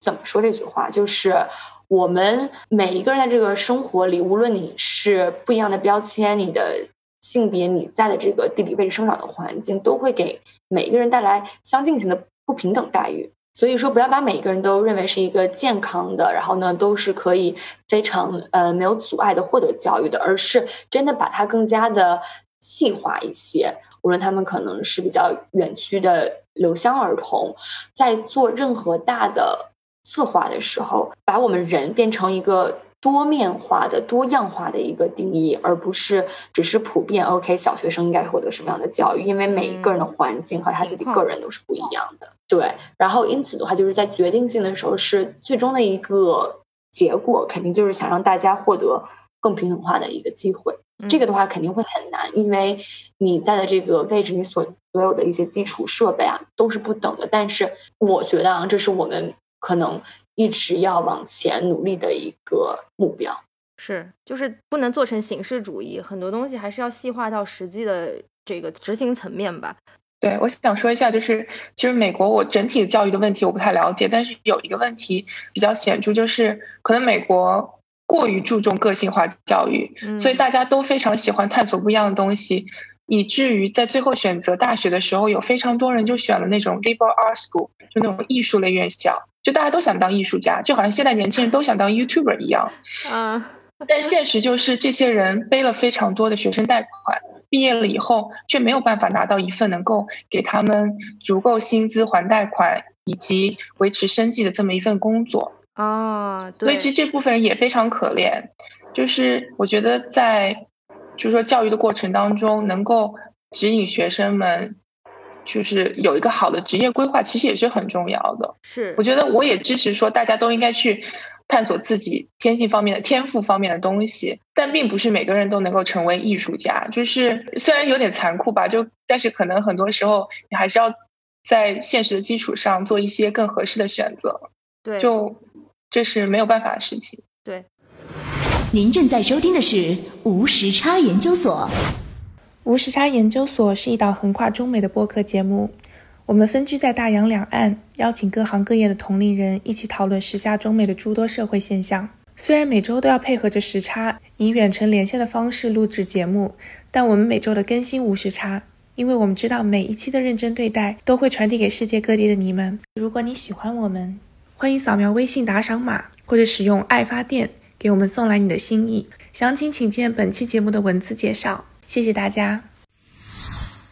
怎么说这句话？就是我们每一个人在这个生活里，无论你是不一样的标签，你的。性别你在的这个地理位置生长的环境，都会给每一个人带来相近型的不平等待遇。所以说，不要把每一个人都认为是一个健康的，然后呢，都是可以非常呃没有阻碍的获得教育的，而是真的把它更加的细化一些。无论他们可能是比较远区的留乡儿童，在做任何大的策划的时候，把我们人变成一个。多面化的、多样化的一个定义，而不是只是普遍。OK，小学生应该获得什么样的教育？因为每一个人的环境和他自己个人都是不一样的。对，然后因此的话，就是在决定性的时候，是最终的一个结果，肯定就是想让大家获得更平等化的一个机会。这个的话肯定会很难，因为你在的这个位置，你所所有的一些基础设备啊都是不等的。但是我觉得啊，这是我们可能。一直要往前努力的一个目标是，就是不能做成形式主义，很多东西还是要细化到实际的这个执行层面吧。对，我想说一下，就是其实美国我整体的教育的问题我不太了解，但是有一个问题比较显著，就是可能美国过于注重个性化教育，所以大家都非常喜欢探索不一样的东西，以至于在最后选择大学的时候，有非常多人就选了那种 liberal arts school，就那种艺术类院校。就大家都想当艺术家，就好像现在年轻人都想当 YouTuber 一样。嗯，但现实就是这些人背了非常多的学生贷款，毕业了以后却没有办法拿到一份能够给他们足够薪资还贷款以及维持生计的这么一份工作。啊，所以其实这部分人也非常可怜。就是我觉得在，就是说教育的过程当中，能够指引学生们。就是有一个好的职业规划，其实也是很重要的。是，我觉得我也支持说，大家都应该去探索自己天性方面的、天赋方面的东西。但并不是每个人都能够成为艺术家。就是虽然有点残酷吧，就但是可能很多时候你还是要在现实的基础上做一些更合适的选择。对，就这是没有办法的事情。您正在收听的是无时差研究所。无时差研究所是一档横跨中美的播客节目，我们分居在大洋两岸，邀请各行各业的同龄人一起讨论时下中美的诸多社会现象。虽然每周都要配合着时差，以远程连线的方式录制节目，但我们每周的更新无时差，因为我们知道每一期的认真对待都会传递给世界各地的你们。如果你喜欢我们，欢迎扫描微信打赏码，或者使用爱发电给我们送来你的心意。详情请见本期节目的文字介绍。谢谢大家。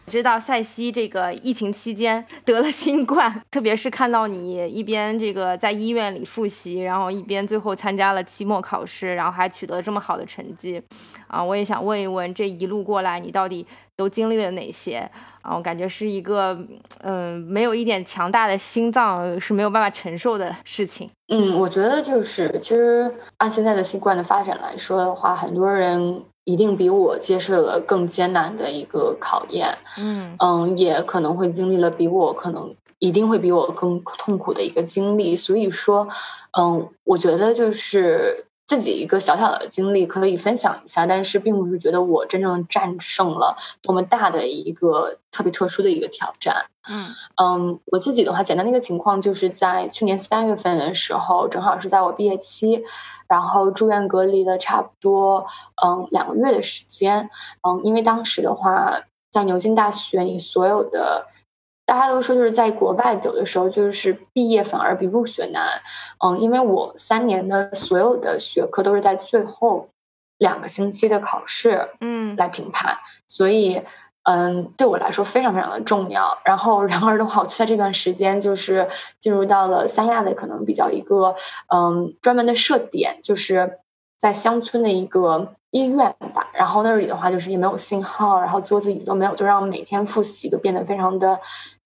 知道塞西这个疫情期间得了新冠，特别是看到你一边这个在医院里复习，然后一边最后参加了期末考试，然后还取得了这么好的成绩，啊，我也想问一问，这一路过来你到底都经历了哪些？啊，我感觉是一个，嗯，没有一点强大的心脏是没有办法承受的事情。嗯，我觉得就是，其实按现在的新冠的发展来说的话，很多人。一定比我接受了更艰难的一个考验，嗯嗯，也可能会经历了比我可能一定会比我更痛苦的一个经历。所以说，嗯，我觉得就是自己一个小小的经历可以分享一下，但是并不是觉得我真正战胜了多么大的一个特别特殊的一个挑战。嗯嗯，我自己的话，简单的一个情况就是在去年三月份的时候，正好是在我毕业期。然后住院隔离了差不多嗯两个月的时间，嗯，因为当时的话在牛津大学，你所有的大家都说就是在国外有的时候就是毕业反而比入学难，嗯，因为我三年的所有的学科都是在最后两个星期的考试嗯来评判，所以。嗯，对我来说非常非常的重要。然后，然而的话，我在这段时间就是进入到了三亚的可能比较一个嗯专门的设点，就是在乡村的一个医院吧。然后那里的话，就是也没有信号，然后桌子椅子都没有，就让每天复习都变得非常的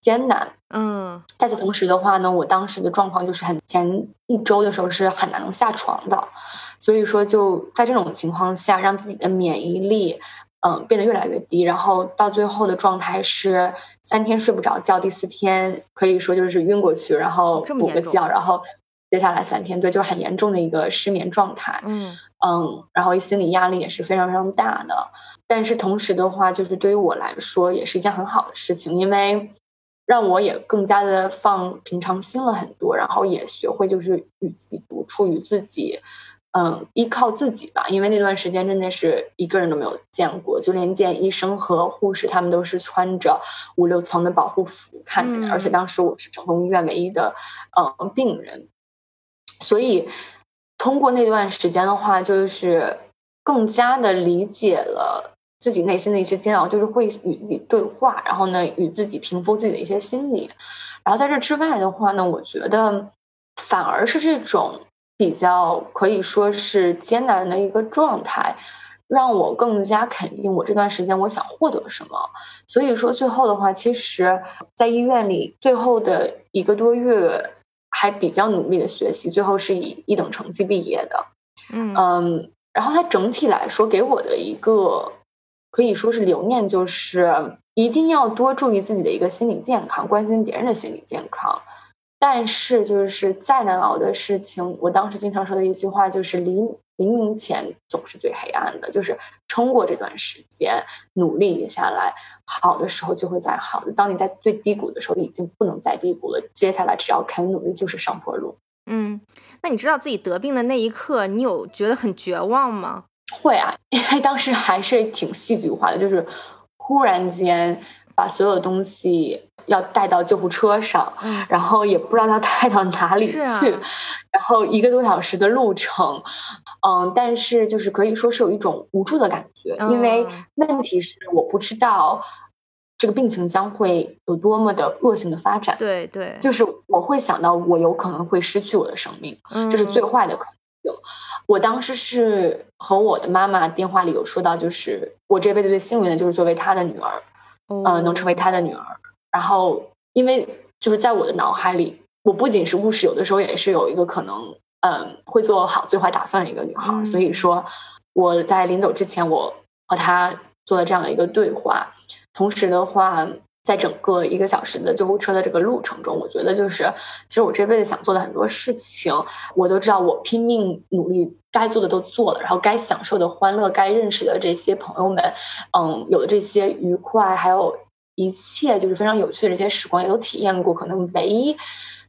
艰难。嗯，在此同时的话呢，我当时的状况就是很前一周的时候是很难能下床的，所以说就在这种情况下，让自己的免疫力。嗯，变得越来越低，然后到最后的状态是三天睡不着觉，第四天可以说就是晕过去，然后补个觉，然后接下来三天，对，就是很严重的一个失眠状态。嗯嗯，然后心理压力也是非常非常大的。但是同时的话，就是对于我来说也是一件很好的事情，因为让我也更加的放平常心了很多，然后也学会就是与自己独处，与自己。嗯，依靠自己吧，因为那段时间真的是一个人都没有见过，就连见医生和护士，他们都是穿着五六层的保护服看见的。而且当时我是整栋医院唯一的嗯病人，所以通过那段时间的话，就是更加的理解了自己内心的一些煎熬，就是会与自己对话，然后呢，与自己平复自己的一些心理。然后在这之外的话呢，我觉得反而是这种。比较可以说是艰难的一个状态，让我更加肯定我这段时间我想获得什么。所以说最后的话，其实，在医院里最后的一个多月还比较努力的学习，最后是以一等成绩毕业的。嗯嗯，然后它整体来说给我的一个可以说是留念，就是一定要多注意自己的一个心理健康，关心别人的心理健康。但是，就是再难熬的事情，我当时经常说的一句话就是“黎黎明前总是最黑暗的”，就是撑过这段时间，努力下来，好的时候就会再好的。当你在最低谷的时候，已经不能再低谷了，接下来只要肯努力，就是上坡路。嗯，那你知道自己得病的那一刻，你有觉得很绝望吗？会啊，因为当时还是挺戏剧化的，就是忽然间把所有东西。要带到救护车上，然后也不知道要带到哪里去，然后一个多小时的路程，嗯，但是就是可以说是有一种无助的感觉，因为问题是我不知道这个病情将会有多么的恶性的发展，对对，就是我会想到我有可能会失去我的生命，这是最坏的可能性。我当时是和我的妈妈电话里有说到，就是我这辈子最幸运的就是作为她的女儿，嗯，能成为她的女儿。然后，因为就是在我的脑海里，我不仅是务实，有的时候也是有一个可能，嗯，会做好最坏打算的一个女孩。所以说，我在临走之前，我和她做了这样的一个对话。同时的话，在整个一个小时的救护车的这个路程中，我觉得就是，其实我这辈子想做的很多事情，我都知道，我拼命努力，该做的都做了，然后该享受的欢乐，该认识的这些朋友们，嗯，有的这些愉快，还有。一切就是非常有趣的这些时光也都体验过，可能唯一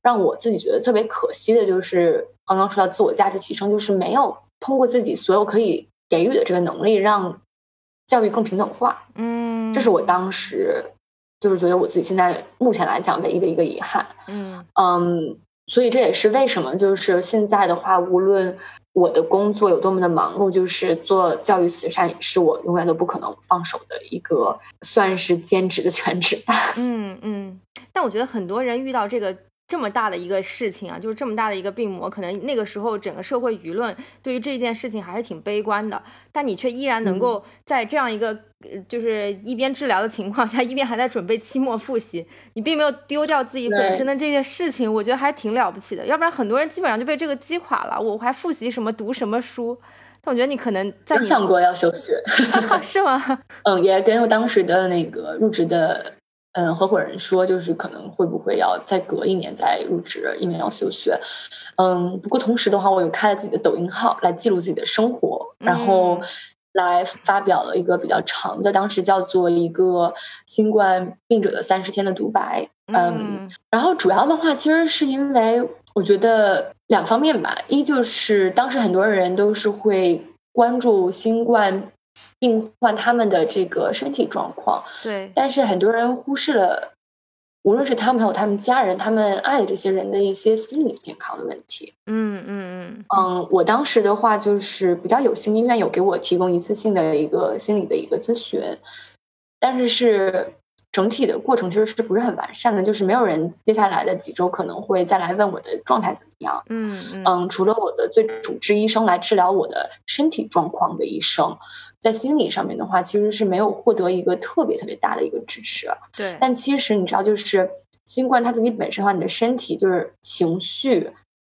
让我自己觉得特别可惜的就是刚刚说到自我价值提升，就是没有通过自己所有可以给予的这个能力，让教育更平等化。嗯，这是我当时就是觉得我自己现在目前来讲唯一的一个遗憾。嗯嗯，所以这也是为什么就是现在的话，无论我的工作有多么的忙碌，就是做教育慈善也是我永远都不可能放手的一个，算是兼职的 全职吧。嗯嗯，但我觉得很多人遇到这个。这么大的一个事情啊，就是这么大的一个病魔，可能那个时候整个社会舆论对于这件事情还是挺悲观的。但你却依然能够在这样一个就是一边治疗的情况下，一边还在准备期末复习，你并没有丢掉自己本身的这件事情，我觉得还是挺了不起的。要不然很多人基本上就被这个击垮了。我还复习什么，读什么书？但我觉得你可能在想过要休学，是吗？嗯，也跟我当时的那个入职的。嗯，合伙人说就是可能会不会要再隔一年再入职，因为要休学。嗯，不过同时的话，我有开了自己的抖音号来记录自己的生活，然后来发表了一个比较长的，当时叫做一个新冠病者的三十天的独白。嗯，然后主要的话其实是因为我觉得两方面吧，一就是当时很多人都是会关注新冠。病患他们的这个身体状况，对，但是很多人忽视了，无论是他们还有他们家人，他们爱的这些人的一些心理健康的问题。嗯嗯嗯嗯，我当时的话就是比较有幸，医院有给我提供一次性的一个心理的一个咨询，但是是整体的过程其实是不是很完善的，就是没有人接下来的几周可能会再来问我的状态怎么样。嗯嗯嗯，除了我的最主治医生来治疗我的身体状况的医生。在心理上面的话，其实是没有获得一个特别特别大的一个支持。对，但其实你知道，就是新冠它自己本身的话，你的身体就是情绪，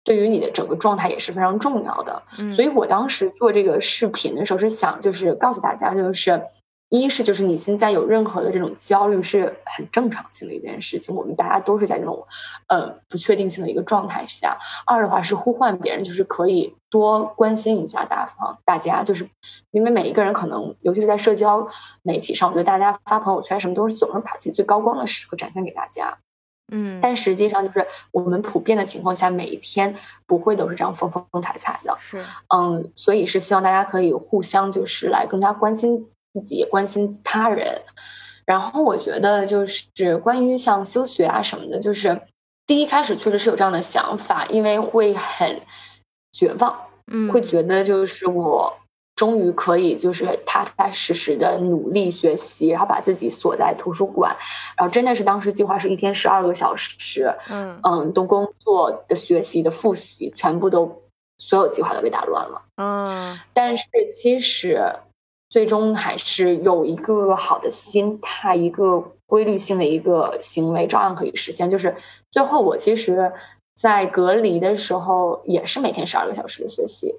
对于你的整个状态也是非常重要的。嗯，所以我当时做这个视频的时候是想，就是告诉大家，就是。一是就是你现在有任何的这种焦虑是很正常性的一件事情，我们大家都是在这种，呃不确定性的一个状态下。二的话是呼唤别人，就是可以多关心一下大方大家，就是因为每一个人可能，尤其是在社交媒体上，我觉得大家发朋友圈什么都是总是把自己最高光的时刻展现给大家，嗯，但实际上就是我们普遍的情况下，每一天不会都是这样风风彩彩的，是，嗯，所以是希望大家可以互相就是来更加关心。自己也关心他人，然后我觉得就是关于像休学啊什么的，就是第一开始确实是有这样的想法，因为会很绝望，嗯，会觉得就是我终于可以就是踏踏实实的努力学习，然后把自己锁在图书馆，然后真的是当时计划是一天十二个小时，嗯。嗯，都工作的学习的复习全部都所有计划都被打乱了，嗯，但是其实。最终还是有一个好的心态，一个规律性的一个行为，照样可以实现。就是最后，我其实，在隔离的时候也是每天十二个小时的学习，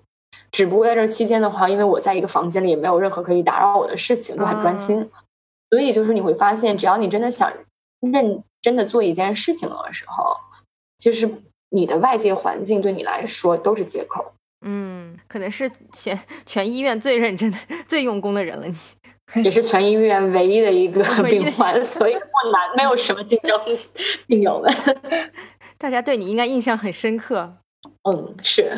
只不过在这期间的话，因为我在一个房间里，也没有任何可以打扰我的事情，就很专心。所以就是你会发现，只要你真的想认真的做一件事情的时候，其实你的外界环境对你来说都是借口。嗯，可能是全全医院最认真的、最用功的人了。你也是全医院唯一的一个 病患，所以不难，没有什么竞争病友们。大家对你应该印象很深刻。嗯，是。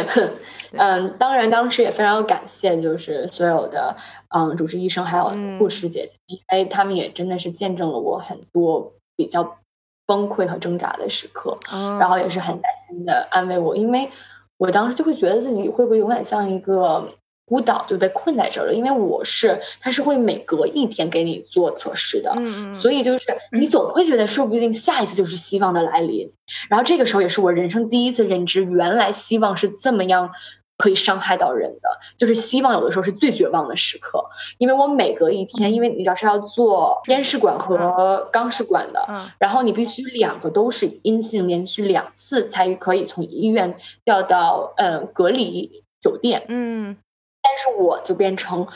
嗯，当然，当时也非常感谢，就是所有的嗯主治医生还有护士姐姐，因为他们也真的是见证了我很多比较崩溃和挣扎的时刻，然后也是很耐心的安慰我，因为。我当时就会觉得自己会不会永远像一个孤岛，就被困在这儿了？因为我是，他是会每隔一天给你做测试的，嗯嗯，所以就是你总会觉得，说不定下一次就是希望的来临。然后这个时候也是我人生第一次认知，原来希望是这么样。可以伤害到人的，就是希望有的时候是最绝望的时刻，因为我每隔一天，因为你知道是要做咽试管和肛试管的，然后你必须两个都是阴性，连续两次才可以从医院调到嗯隔离酒店，嗯，但是我就变成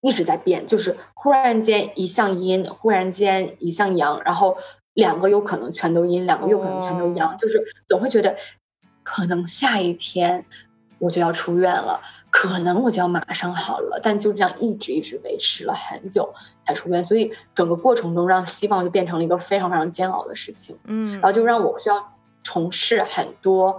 一直在变，就是忽然间一项阴，忽然间一项阳，然后两个有可能全都阴，两个有可能全都阳，就是总会觉得可能下一天。我就要出院了，可能我就要马上好了，但就这样一直一直维持了很久才出院，所以整个过程中让希望就变成了一个非常非常煎熬的事情，嗯，然后就让我需要重试很多，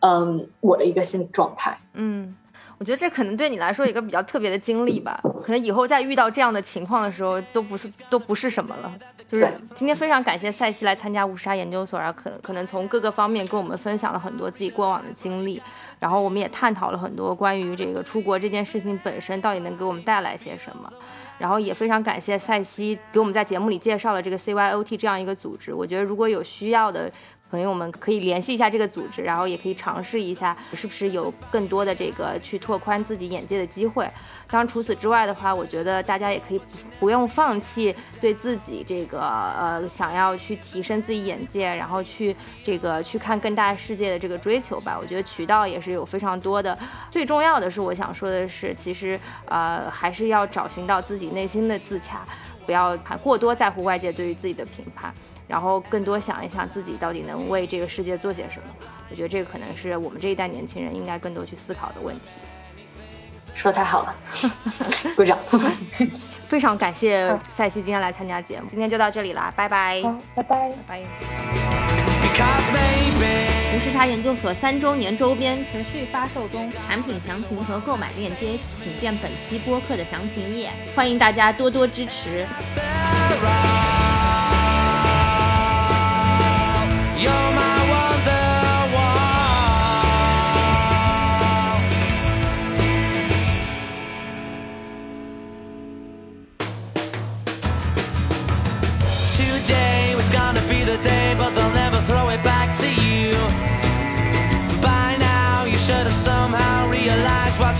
嗯，我的一个心理状态，嗯，我觉得这可能对你来说一个比较特别的经历吧，可能以后再遇到这样的情况的时候，都不是都不是什么了。就是今天非常感谢赛西来参加五沙研究所，然后可能可能从各个方面跟我们分享了很多自己过往的经历，然后我们也探讨了很多关于这个出国这件事情本身到底能给我们带来些什么。然后也非常感谢赛西给我们在节目里介绍了这个 CYOT 这样一个组织。我觉得如果有需要的。朋友们可以联系一下这个组织，然后也可以尝试一下，是不是有更多的这个去拓宽自己眼界的机会。当，除此之外的话，我觉得大家也可以不用放弃对自己这个呃想要去提升自己眼界，然后去这个去看更大世界的这个追求吧。我觉得渠道也是有非常多的。最重要的是，我想说的是，其实呃还是要找寻到自己内心的自洽，不要过多在乎外界对于自己的评判。然后更多想一想自己到底能为这个世界做些什么，我觉得这个可能是我们这一代年轻人应该更多去思考的问题。说太好了，鼓掌！非常感谢赛西今天来参加节目，今天就到这里啦，拜拜，拜拜，拜拜。无时差研究所三周年周边持续发售中，产品详情和购买链接请见本期播客的详情页，欢迎大家多多支持。